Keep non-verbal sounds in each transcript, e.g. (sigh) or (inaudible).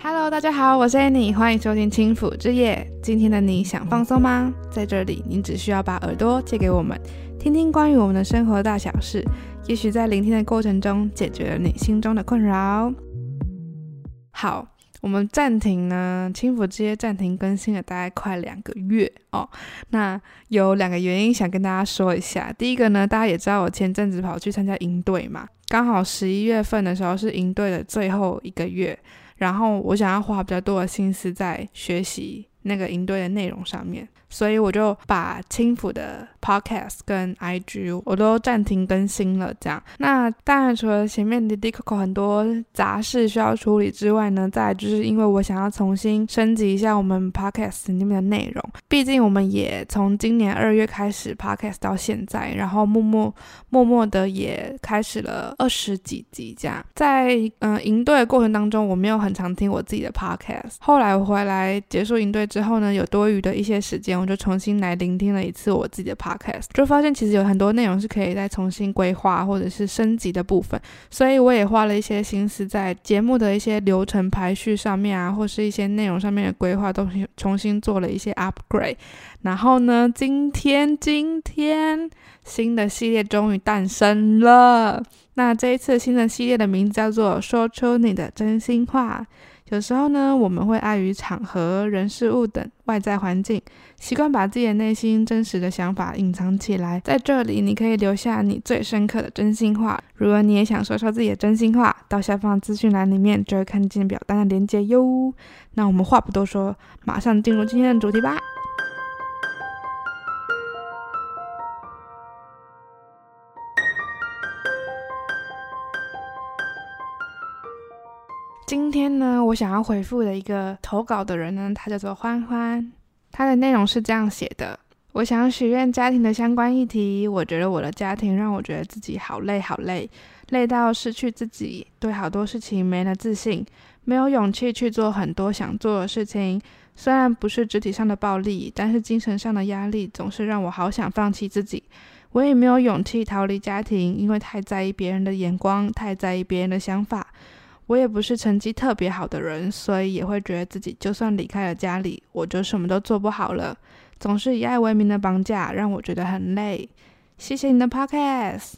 Hello，大家好，我是 Annie，欢迎收听轻抚之夜。今天的你想放松吗？在这里，你只需要把耳朵借给我们，听听关于我们的生活大小事，也许在聆听的过程中，解决了你心中的困扰。好，我们暂停呢，轻抚之夜暂停更新了大概快两个月哦。那有两个原因想跟大家说一下。第一个呢，大家也知道我前阵子跑去参加营队嘛，刚好十一月份的时候是营队的最后一个月。然后我想要花比较多的心思在学习那个营队的内容上面。所以我就把轻抚的 podcast 跟 IG 我都暂停更新了，这样。那当然除了前面的 Dico 很多杂事需要处理之外呢，再就是因为我想要重新升级一下我们 podcast 里面的内容。毕竟我们也从今年二月开始 podcast 到现在，然后默默默默的也开始了二十几集这样。在嗯、呃、营队的过程当中，我没有很常听我自己的 podcast。后来我回来结束营队之后呢，有多余的一些时间。我就重新来聆听了一次我自己的 podcast，就发现其实有很多内容是可以再重新规划或者是升级的部分，所以我也花了一些心思在节目的一些流程排序上面啊，或是一些内容上面的规划，都重新做了一些 upgrade。然后呢，今天今天新的系列终于诞生了。那这一次新的系列的名字叫做“说出你的真心话”。有时候呢，我们会碍于场合、人事物等外在环境，习惯把自己的内心真实的想法隐藏起来。在这里，你可以留下你最深刻的真心话。如果你也想说说自己的真心话，到下方资讯栏里面就会看见表单的连接哟。那我们话不多说，马上进入今天的主题吧。今天呢，我想要回复的一个投稿的人呢，他叫做欢欢。他的内容是这样写的：我想许愿家庭的相关议题。我觉得我的家庭让我觉得自己好累好累，累到失去自己，对好多事情没了自信，没有勇气去做很多想做的事情。虽然不是肢体上的暴力，但是精神上的压力总是让我好想放弃自己。我也没有勇气逃离家庭，因为太在意别人的眼光，太在意别人的想法。我也不是成绩特别好的人，所以也会觉得自己就算离开了家里，我就什么都做不好了。总是以爱为名的绑架，让我觉得很累。谢谢你的 podcast。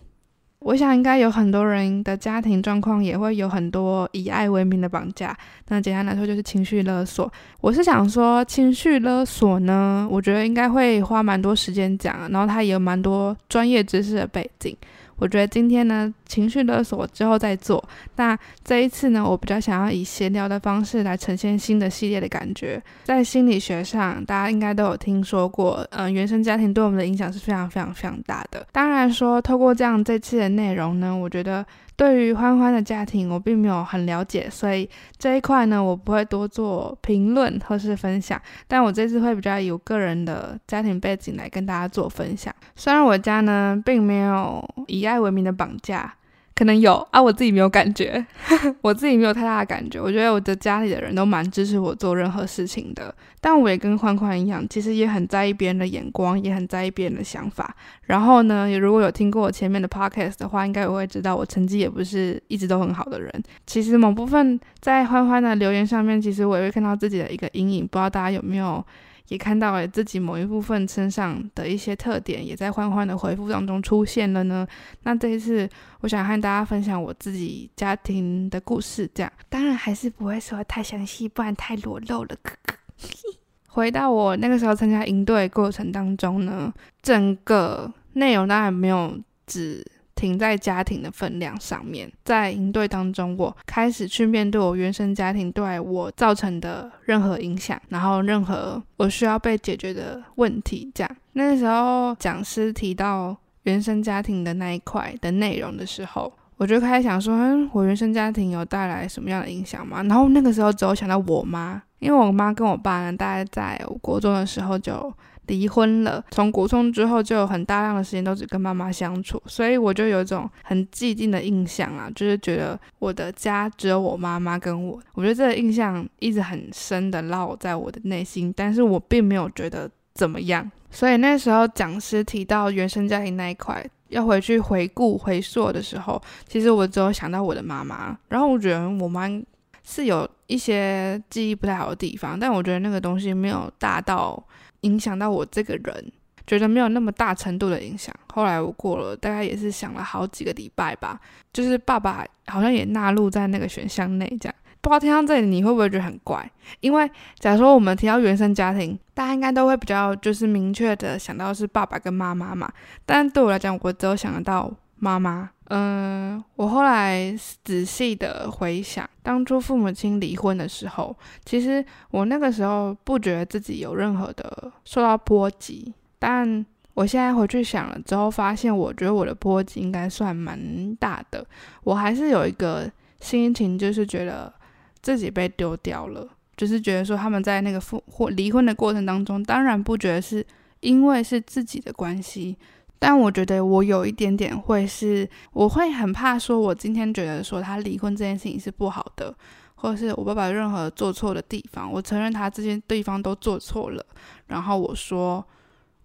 我想应该有很多人的家庭状况也会有很多以爱为名的绑架。那简单来说就是情绪勒索。我是想说，情绪勒索呢，我觉得应该会花蛮多时间讲，然后它也有蛮多专业知识的背景。我觉得今天呢，情绪勒索之后再做。那这一次呢，我比较想要以闲聊的方式来呈现新的系列的感觉。在心理学上，大家应该都有听说过，嗯、原生家庭对我们的影响是非常非常非常大的。当然说，透过这样这次的内容呢，我觉得。对于欢欢的家庭，我并没有很了解，所以这一块呢，我不会多做评论或是分享。但我这次会比较有个人的家庭背景来跟大家做分享。虽然我家呢，并没有以爱为名的绑架。可能有啊，我自己没有感觉，(laughs) 我自己没有太大的感觉。我觉得我的家里的人都蛮支持我做任何事情的，但我也跟欢欢一样，其实也很在意别人的眼光，也很在意别人的想法。然后呢，也如果有听过我前面的 podcast 的话，应该也会知道我成绩也不是一直都很好的人。其实某部分在欢欢的留言上面，其实我也会看到自己的一个阴影，不知道大家有没有？也看到了自己某一部分身上的一些特点，也在欢欢的回复当中出现了呢。那这一次，我想和大家分享我自己家庭的故事，这样当然还是不会说太详细，不然太裸露了。呵呵 (laughs) 回到我那个时候参加营队过程当中呢，整个内容当然没有只。停在家庭的分量上面，在营队当中，我开始去面对我原生家庭对我造成的任何影响，然后任何我需要被解决的问题。这样，那时候讲师提到原生家庭的那一块的内容的时候，我就开始想说，嗯，我原生家庭有带来什么样的影响吗？然后那个时候只有想到我妈，因为我妈跟我爸呢，大概在我国中的时候就。离婚了，从国中之后就有很大量的时间都只跟妈妈相处，所以我就有一种很既定的印象啊，就是觉得我的家只有我妈妈跟我。我觉得这个印象一直很深的烙在我的内心，但是我并没有觉得怎么样。所以那时候讲师提到原生家庭那一块要回去回顾回溯的时候，其实我只有想到我的妈妈，然后我觉得我妈。(laughs) 是有一些记忆不太好的地方，但我觉得那个东西没有大到影响到我这个人，觉得没有那么大程度的影响。后来我过了大概也是想了好几个礼拜吧，就是爸爸好像也纳入在那个选项内，这样。不知道听到这里你会不会觉得很怪？因为假如说我们提到原生家庭，大家应该都会比较就是明确的想到是爸爸跟妈妈嘛。但对我来讲，我只有想得到妈妈。嗯，我后来仔细的回想，当初父母亲离婚的时候，其实我那个时候不觉得自己有任何的受到波及，但我现在回去想了之后，发现我觉得我的波及应该算蛮大的。我还是有一个心情，就是觉得自己被丢掉了，就是觉得说他们在那个父或离婚的过程当中，当然不觉得是因为是自己的关系。但我觉得我有一点点会是，我会很怕说，我今天觉得说他离婚这件事情是不好的，或者是我爸爸任何做错的地方，我承认他这些地方都做错了，然后我说，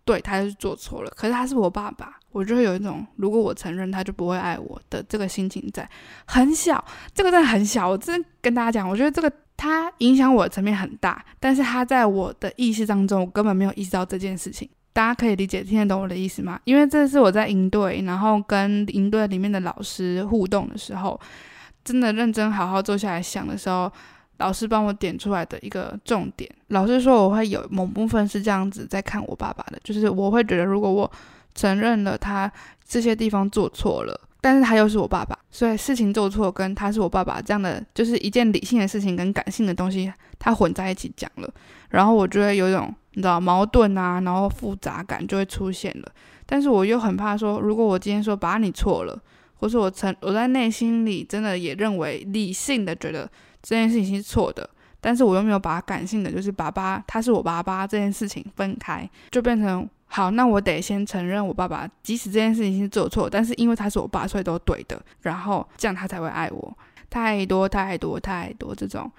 对，他是做错了，可是他是我爸爸，我就会有一种如果我承认他就不会爱我的这个心情在，很小，这个真的很小，我真的跟大家讲，我觉得这个他影响我的层面很大，但是他在我的意识当中，我根本没有意识到这件事情。大家可以理解、听得懂我的意思吗？因为这是我在营队，然后跟营队里面的老师互动的时候，真的认真好好坐下来想的时候，老师帮我点出来的一个重点。老师说我会有某部分是这样子在看我爸爸的，就是我会觉得，如果我承认了他这些地方做错了，但是他又是我爸爸，所以事情做错跟他是我爸爸这样的，就是一件理性的事情跟感性的东西，他混在一起讲了，然后我觉得有一种。你知道矛盾啊，然后复杂感就会出现了。但是我又很怕说，如果我今天说把你错了，或是我曾我在内心里真的也认为理性的觉得这件事情是错的，但是我又没有把感性的就是爸爸他是我爸爸这件事情分开，就变成好，那我得先承认我爸爸，即使这件事情是做错，但是因为他是我爸，所以都对的，然后这样他才会爱我。太多太多太多这种。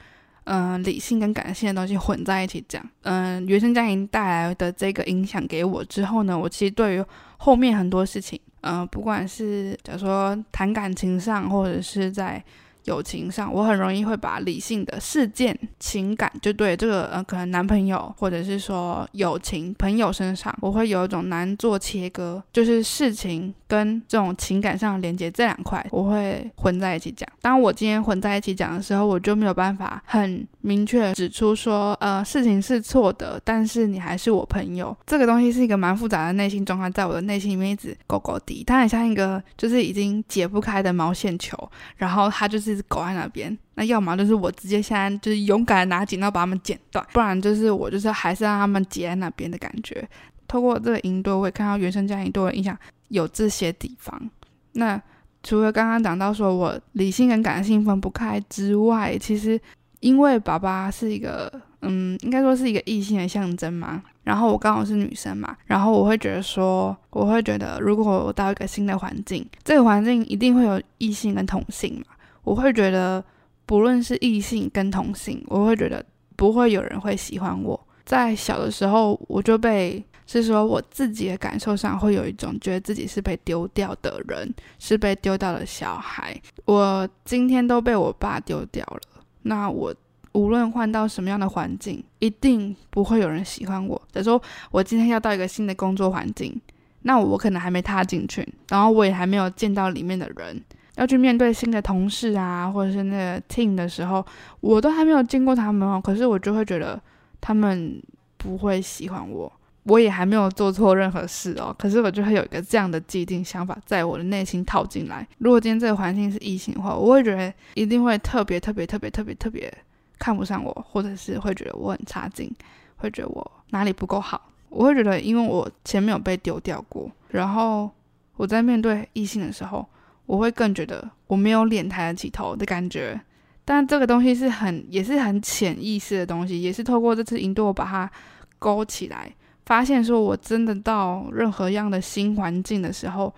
嗯、理性跟感性的东西混在一起讲。嗯、原生家庭带来的这个影响给我之后呢，我其实对于后面很多事情，嗯、不管是假如说谈感情上，或者是在。友情上，我很容易会把理性的事件、情感，就对这个呃，可能男朋友或者是说友情朋友身上，我会有一种难做切割，就是事情跟这种情感上的连接这两块，我会混在一起讲。当我今天混在一起讲的时候，我就没有办法很明确指出说，呃，事情是错的，但是你还是我朋友。这个东西是一个蛮复杂的内心状态，在我的内心里面一直勾勾滴，它很像一个就是已经解不开的毛线球，然后它就是。狗在那边，那要么就是我直接现在就是勇敢的拿剪刀把它们剪断，不然就是我就是还是让他们结在那边的感觉。透过这个营队，我也看到原生家庭对我的影响有这些地方。那除了刚刚讲到说我理性跟感性分不开之外，其实因为爸爸是一个，嗯，应该说是一个异性的象征嘛。然后我刚好是女生嘛，然后我会觉得说，我会觉得如果我到一个新的环境，这个环境一定会有异性跟同性嘛。我会觉得，不论是异性跟同性，我会觉得不会有人会喜欢我。在小的时候，我就被是说我自己的感受上会有一种觉得自己是被丢掉的人，是被丢掉的小孩。我今天都被我爸丢掉了，那我无论换到什么样的环境，一定不会有人喜欢我。假如说我今天要到一个新的工作环境，那我可能还没踏进去，然后我也还没有见到里面的人。要去面对新的同事啊，或者是那个 team 的时候，我都还没有见过他们哦。可是我就会觉得他们不会喜欢我，我也还没有做错任何事哦。可是我就会有一个这样的既定想法在我的内心套进来。如果今天这个环境是异性的话，我会觉得一定会特别特别特别特别特别看不上我，或者是会觉得我很差劲，会觉得我哪里不够好。我会觉得，因为我前面有被丢掉过，然后我在面对异性的时候。我会更觉得我没有脸抬得起头的感觉，但这个东西是很也是很潜意识的东西，也是透过这次引导我把它勾起来，发现说我真的到任何样的新环境的时候，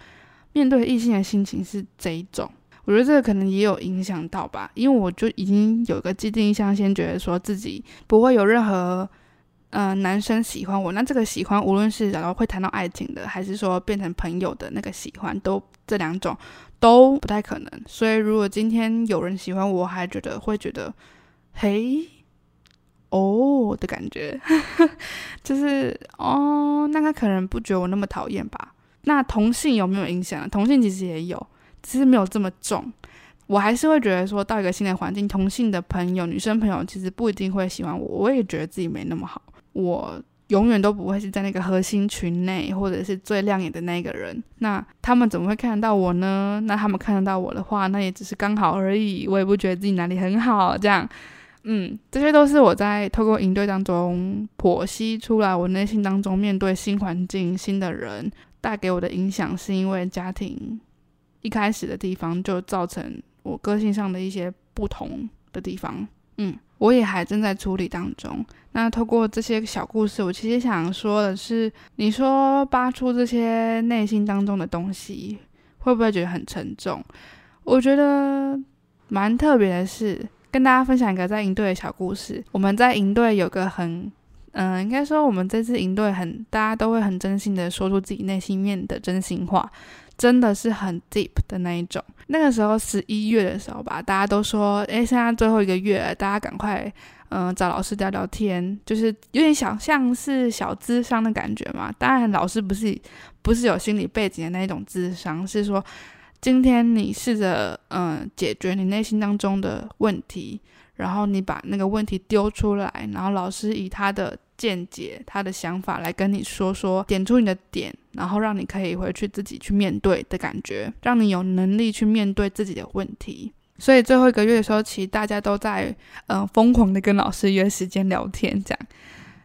面对异性的心情是这一种。我觉得这个可能也有影响到吧，因为我就已经有个既定印象，先觉得说自己不会有任何。嗯、呃，男生喜欢我，那这个喜欢，无论是然后会谈到爱情的，还是说变成朋友的那个喜欢，都这两种都不太可能。所以，如果今天有人喜欢我，还觉得会觉得嘿，哦的感觉，(laughs) 就是哦，那他可能不觉得我那么讨厌吧？那同性有没有影响？同性其实也有，只是没有这么重。我还是会觉得说到一个新的环境，同性的朋友、女生朋友其实不一定会喜欢我。我也觉得自己没那么好，我永远都不会是在那个核心群内，或者是最亮眼的那个人。那他们怎么会看得到我呢？那他们看得到我的话，那也只是刚好而已。我也不觉得自己哪里很好，这样。嗯，这些都是我在透过营队当中剖析出来，我内心当中面对新环境、新的人带给我的影响，是因为家庭一开始的地方就造成。我个性上的一些不同的地方，嗯，我也还正在处理当中。那透过这些小故事，我其实想说的是，你说扒出这些内心当中的东西，会不会觉得很沉重？我觉得蛮特别的是，跟大家分享一个在营队的小故事。我们在营队有个很，嗯、应该说我们这次营队很，大家都会很真心的说出自己内心面的真心话。真的是很 deep 的那一种。那个时候十一月的时候吧，大家都说，诶，现在最后一个月了，大家赶快，嗯、找老师聊聊天，就是有点想像是小咨商的感觉嘛。当然，老师不是不是有心理背景的那一种智商，是说今天你试着，嗯、解决你内心当中的问题，然后你把那个问题丢出来，然后老师以他的。见解，他的想法来跟你说说，点出你的点，然后让你可以回去自己去面对的感觉，让你有能力去面对自己的问题。所以最后一个月的时候，其实大家都在嗯、疯狂的跟老师约时间聊天，这样。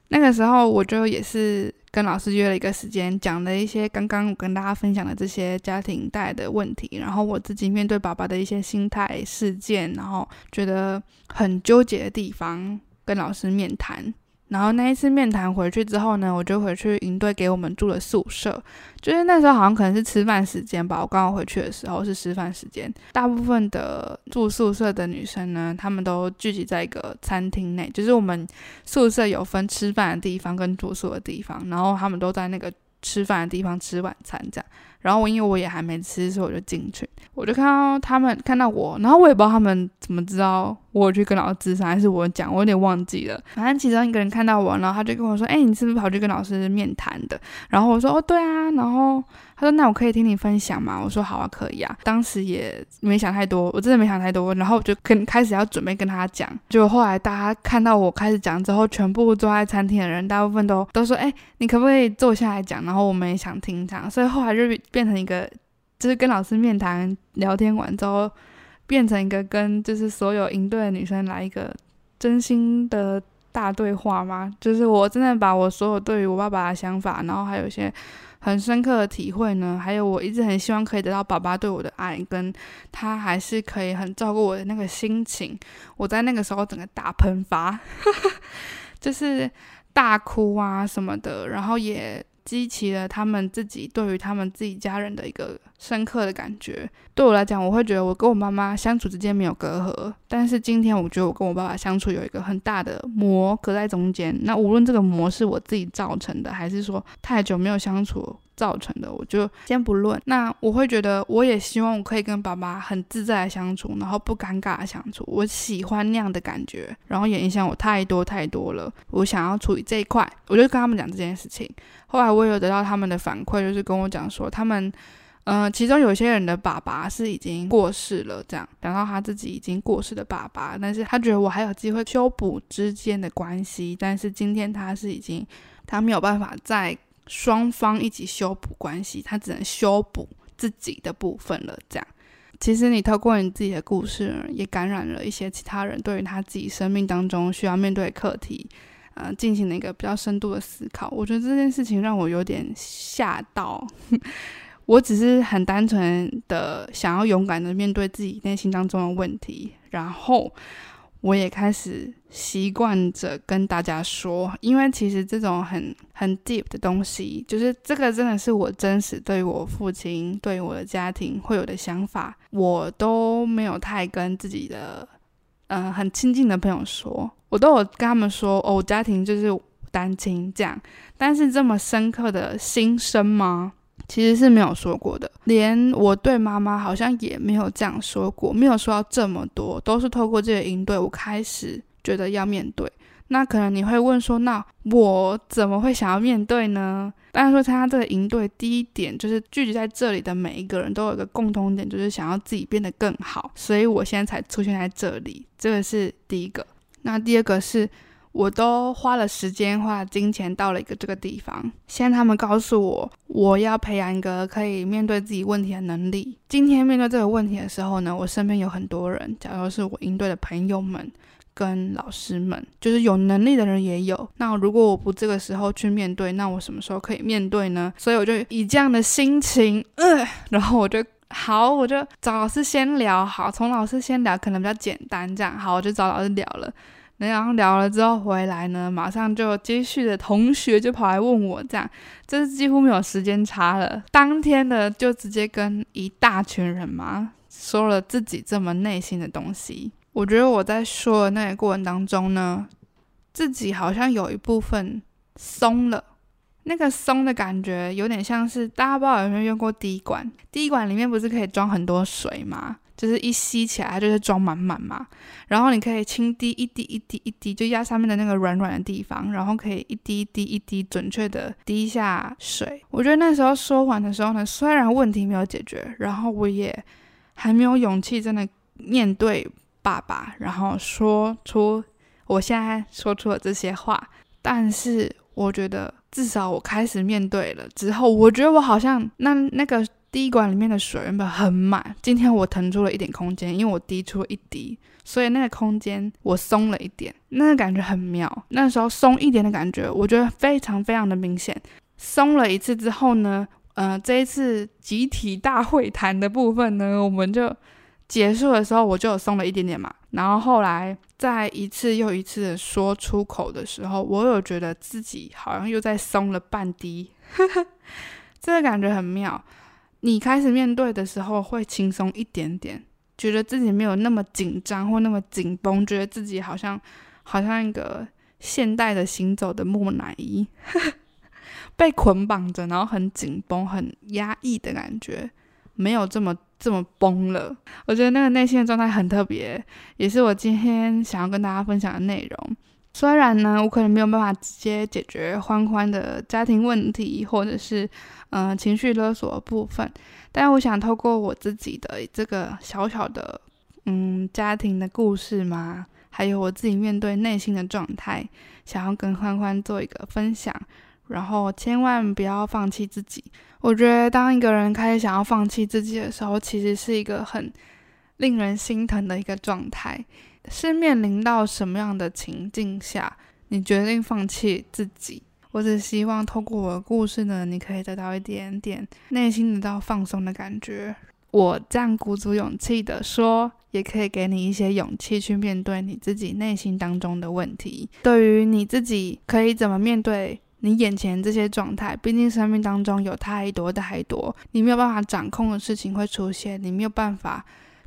那个时候我就也是跟老师约了一个时间，讲了一些刚刚我跟大家分享的这些家庭带来的问题，然后我自己面对爸爸的一些心态事件，然后觉得很纠结的地方，跟老师面谈。然后那一次面谈回去之后呢，我就回去营队给我们住了宿舍。就是那时候好像可能是吃饭时间吧，我刚好回去的时候是吃饭时间。大部分的住宿舍的女生呢，她们都聚集在一个餐厅内，就是我们宿舍有分吃饭的地方跟住宿的地方，然后她们都在那个吃饭的地方吃晚餐这样。然后我因为我也还没吃，所以我就进去，我就看到他们看到我，然后我也不知道他们怎么知道我去跟老师咨商，还是我讲，我有点忘记了。反正其中一个人看到我，然后他就跟我说：“哎，你是不是跑去跟老师面谈的？”然后我说：“哦，对啊。”然后。他说：“那我可以听你分享吗？”我说：“好啊，可以啊。”当时也没想太多，我真的没想太多。然后我就跟开始要准备跟他讲。就后来大家看到我开始讲之后，全部坐在餐厅的人，大部分都都说：“哎，你可不可以坐下来讲？”然后我们也想听这样，所以后来就 (laughs) 变成一个，就是跟老师面谈聊天完之后，变成一个跟就是所有营队的女生来一个真心的大对话嘛。就是我真的把我所有对于我爸爸的想法，然后还有一些。很深刻的体会呢，还有我一直很希望可以得到爸爸对我的爱，跟他还是可以很照顾我的那个心情。我在那个时候整个大喷发，(laughs) 就是大哭啊什么的，然后也。激起了他们自己对于他们自己家人的一个深刻的感觉。对我来讲，我会觉得我跟我妈妈相处之间没有隔阂，但是今天我觉得我跟我爸爸相处有一个很大的膜隔在中间。那无论这个膜是我自己造成的，还是说太久没有相处造成的，我就先不论。那我会觉得，我也希望我可以跟爸爸很自在的相处，然后不尴尬的相处。我喜欢那样的感觉，然后也影响我太多太多了。我想要处理这一块，我就跟他们讲这件事情。后来我有得到他们的反馈，就是跟我讲说，他们，嗯、呃，其中有些人的爸爸是已经过世了，这样讲到他自己已经过世的爸爸，但是他觉得我还有机会修补之间的关系，但是今天他是已经，他没有办法再双方一起修补关系，他只能修补自己的部分了，这样。其实你透过你自己的故事，也感染了一些其他人对于他自己生命当中需要面对的课题。呃，进行了一个比较深度的思考，我觉得这件事情让我有点吓到。(laughs) 我只是很单纯的想要勇敢的面对自己内心当中的问题，然后我也开始习惯着跟大家说，因为其实这种很很 deep 的东西，就是这个真的是我真实对我父亲、对我的家庭会有的想法，我都没有太跟自己的。嗯、很亲近的朋友说，我都有跟他们说，哦，我家庭就是单亲这样。但是这么深刻的心声吗？其实是没有说过的。连我对妈妈好像也没有这样说过，没有说到这么多，都是透过这个营队，我开始觉得要面对。那可能你会问说，那我怎么会想要面对呢？当然说参加这个营队，第一点就是聚集在这里的每一个人都有一个共同点，就是想要自己变得更好，所以我现在才出现在这里，这个是第一个。那第二个是，我都花了时间、花了金钱到了一个这个地方，现在他们告诉我，我要培养一个可以面对自己问题的能力。今天面对这个问题的时候呢，我身边有很多人，假如是我应对的朋友们。跟老师们，就是有能力的人也有。那如果我不这个时候去面对，那我什么时候可以面对呢？所以我就以这样的心情，呃，然后我就好，我就找老师先聊。好，从老师先聊可能比较简单，这样好，我就找老师聊了。然后聊了之后回来呢，马上就接续的同学就跑来问我，这样，这是几乎没有时间差了。当天的就直接跟一大群人嘛，说了自己这么内心的东西。我觉得我在说的那个过程当中呢，自己好像有一部分松了，那个松的感觉有点像是大家不知道有没有用过滴管，滴管里面不是可以装很多水吗？就是一吸起来它就是装满满嘛，然后你可以轻滴一滴一滴一滴，就压上面的那个软软的地方，然后可以一滴一滴一滴准确的滴下水。我觉得那时候说完的时候呢，虽然问题没有解决，然后我也还没有勇气真的面对。爸爸，然后说出我现在说出了这些话，但是我觉得至少我开始面对了之后，我觉得我好像那那个滴管里面的水原本很满，今天我腾出了一点空间，因为我滴出了一滴，所以那个空间我松了一点，那个感觉很妙。那时候松一点的感觉，我觉得非常非常的明显。松了一次之后呢，呃，这一次集体大会谈的部分呢，我们就。结束的时候，我就有松了一点点嘛。然后后来再一次又一次的说出口的时候，我有觉得自己好像又在松了半滴，(laughs) 这个感觉很妙。你开始面对的时候会轻松一点点，觉得自己没有那么紧张或那么紧绷，觉得自己好像好像一个现代的行走的木乃伊，(laughs) 被捆绑着，然后很紧绷、很压抑的感觉，没有这么。这么崩了，我觉得那个内心的状态很特别，也是我今天想要跟大家分享的内容。虽然呢，我可能没有办法直接解决欢欢的家庭问题，或者是嗯、情绪勒索的部分，但我想透过我自己的这个小小的嗯家庭的故事嘛，还有我自己面对内心的状态，想要跟欢欢做一个分享。然后千万不要放弃自己。我觉得，当一个人开始想要放弃自己的时候，其实是一个很令人心疼的一个状态。是面临到什么样的情境下，你决定放弃自己？我只希望透过我的故事呢，你可以得到一点点内心得到放松的感觉。我这样鼓足勇气的说，也可以给你一些勇气去面对你自己内心当中的问题。对于你自己，可以怎么面对？你眼前这些状态，毕竟生命当中有太多太多你没有办法掌控的事情会出现，你没有办法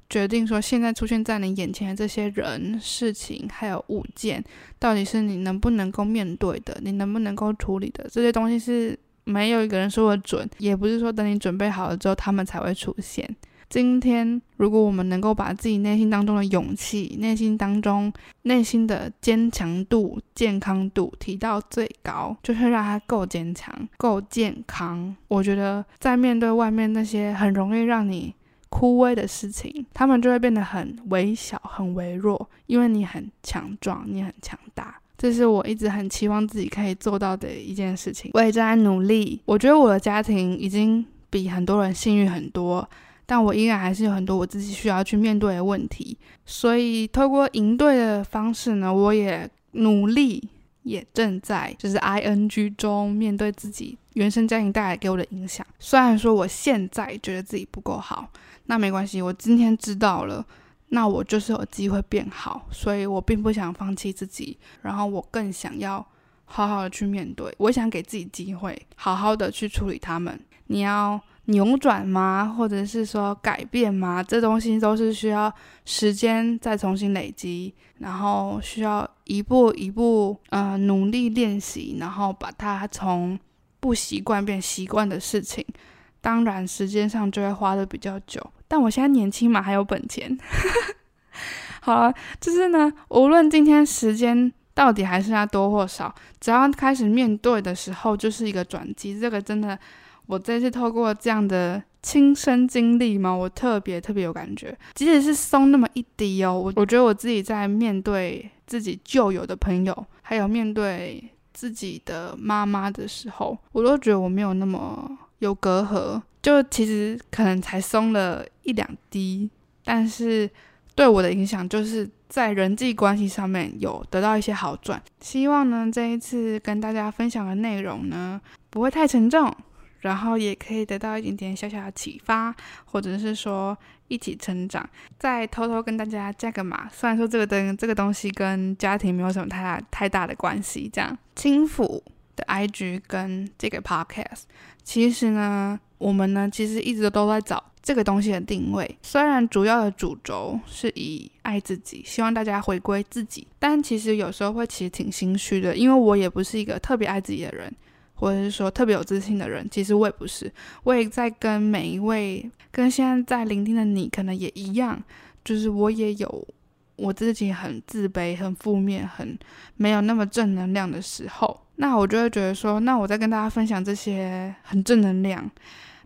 决定说现在出现在你眼前的这些人、事情还有物件，到底是你能不能够面对的，你能不能够处理的，这些东西是没有一个人说的准，也不是说等你准备好了之后他们才会出现。今天，如果我们能够把自己内心当中的勇气、内心当中内心的坚强度、健康度提到最高，就是让它够坚强、够健康。我觉得，在面对外面那些很容易让你枯萎的事情，他们就会变得很微小、很微弱，因为你很强壮，你很强大。这是我一直很期望自己可以做到的一件事情。我也正在努力。我觉得我的家庭已经比很多人幸运很多。但我依然还是有很多我自己需要去面对的问题，所以透过应对的方式呢，我也努力，也正在就是 ing 中面对自己原生家庭带来给我的影响。虽然说我现在觉得自己不够好，那没关系，我今天知道了，那我就是有机会变好，所以我并不想放弃自己，然后我更想要好好的去面对，我想给自己机会，好好的去处理他们。你要。扭转吗？或者是说改变吗？这东西都是需要时间再重新累积，然后需要一步一步呃努力练习，然后把它从不习惯变习惯的事情。当然时间上就会花的比较久，但我现在年轻嘛，还有本钱。(laughs) 好了，就是呢，无论今天时间到底还剩下多或少，只要开始面对的时候，就是一个转机。这个真的，我这次透过这样的亲身经历嘛，我特别特别有感觉。即使是松那么一滴哦，我我觉得我自己在面对自己旧有的朋友，还有面对自己的妈妈的时候，我都觉得我没有那么有隔阂。就其实可能才松了一两滴，但是对我的影响就是在人际关系上面有得到一些好转。希望呢，这一次跟大家分享的内容呢，不会太沉重，然后也可以得到一点点小小的启发，或者是说一起成长。再偷偷跟大家加个码，虽然说这个灯这个东西跟家庭没有什么太大太大的关系，这样轻抚的 IG 跟这个 Podcast，其实呢。我们呢，其实一直都在找这个东西的定位。虽然主要的主轴是以爱自己，希望大家回归自己，但其实有时候会其实挺心虚的，因为我也不是一个特别爱自己的人，或者是说特别有自信的人。其实我也不是，我也在跟每一位，跟现在在聆听的你，可能也一样，就是我也有我自己很自卑、很负面、很没有那么正能量的时候。那我就会觉得说，那我在跟大家分享这些很正能量，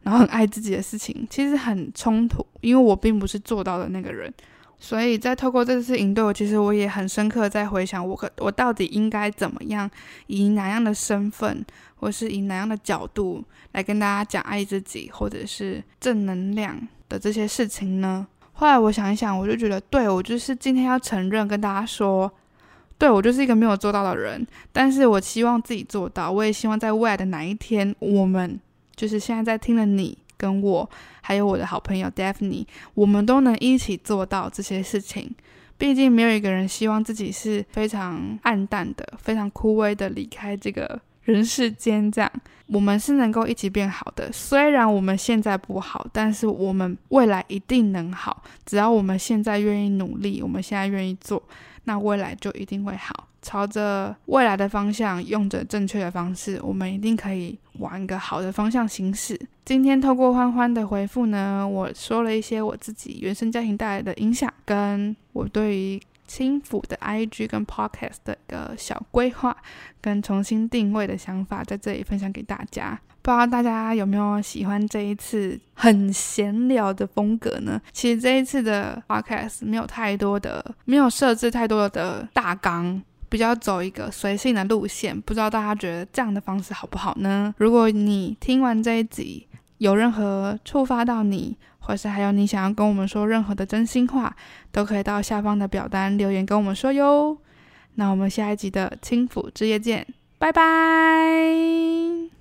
然后很爱自己的事情，其实很冲突，因为我并不是做到的那个人。所以在透过这次营队，我其实我也很深刻在回想我可我到底应该怎么样，以哪样的身份，或是以哪样的角度来跟大家讲爱自己或者是正能量的这些事情呢？后来我想一想，我就觉得，对，我就是今天要承认跟大家说。对，我就是一个没有做到的人，但是我希望自己做到。我也希望在未来的哪一天，我们就是现在在听的你跟我，还有我的好朋友 Daphne，我们都能一起做到这些事情。毕竟没有一个人希望自己是非常暗淡的、非常枯萎的离开这个人世间。这样，我们是能够一起变好的。虽然我们现在不好，但是我们未来一定能好。只要我们现在愿意努力，我们现在愿意做。那未来就一定会好，朝着未来的方向，用着正确的方式，我们一定可以往一个好的方向行驶。今天透过欢欢的回复呢，我说了一些我自己原生家庭带来的影响，跟我对于轻抚的 IG 跟 Podcast 的一个小规划，跟重新定位的想法，在这里分享给大家。不知道大家有没有喜欢这一次很闲聊的风格呢？其实这一次的 podcast 没有太多的，没有设置太多的大纲，比较走一个随性的路线。不知道大家觉得这样的方式好不好呢？如果你听完这一集有任何触发到你，或是还有你想要跟我们说任何的真心话，都可以到下方的表单留言跟我们说哟。那我们下一集的轻抚之夜见，拜拜。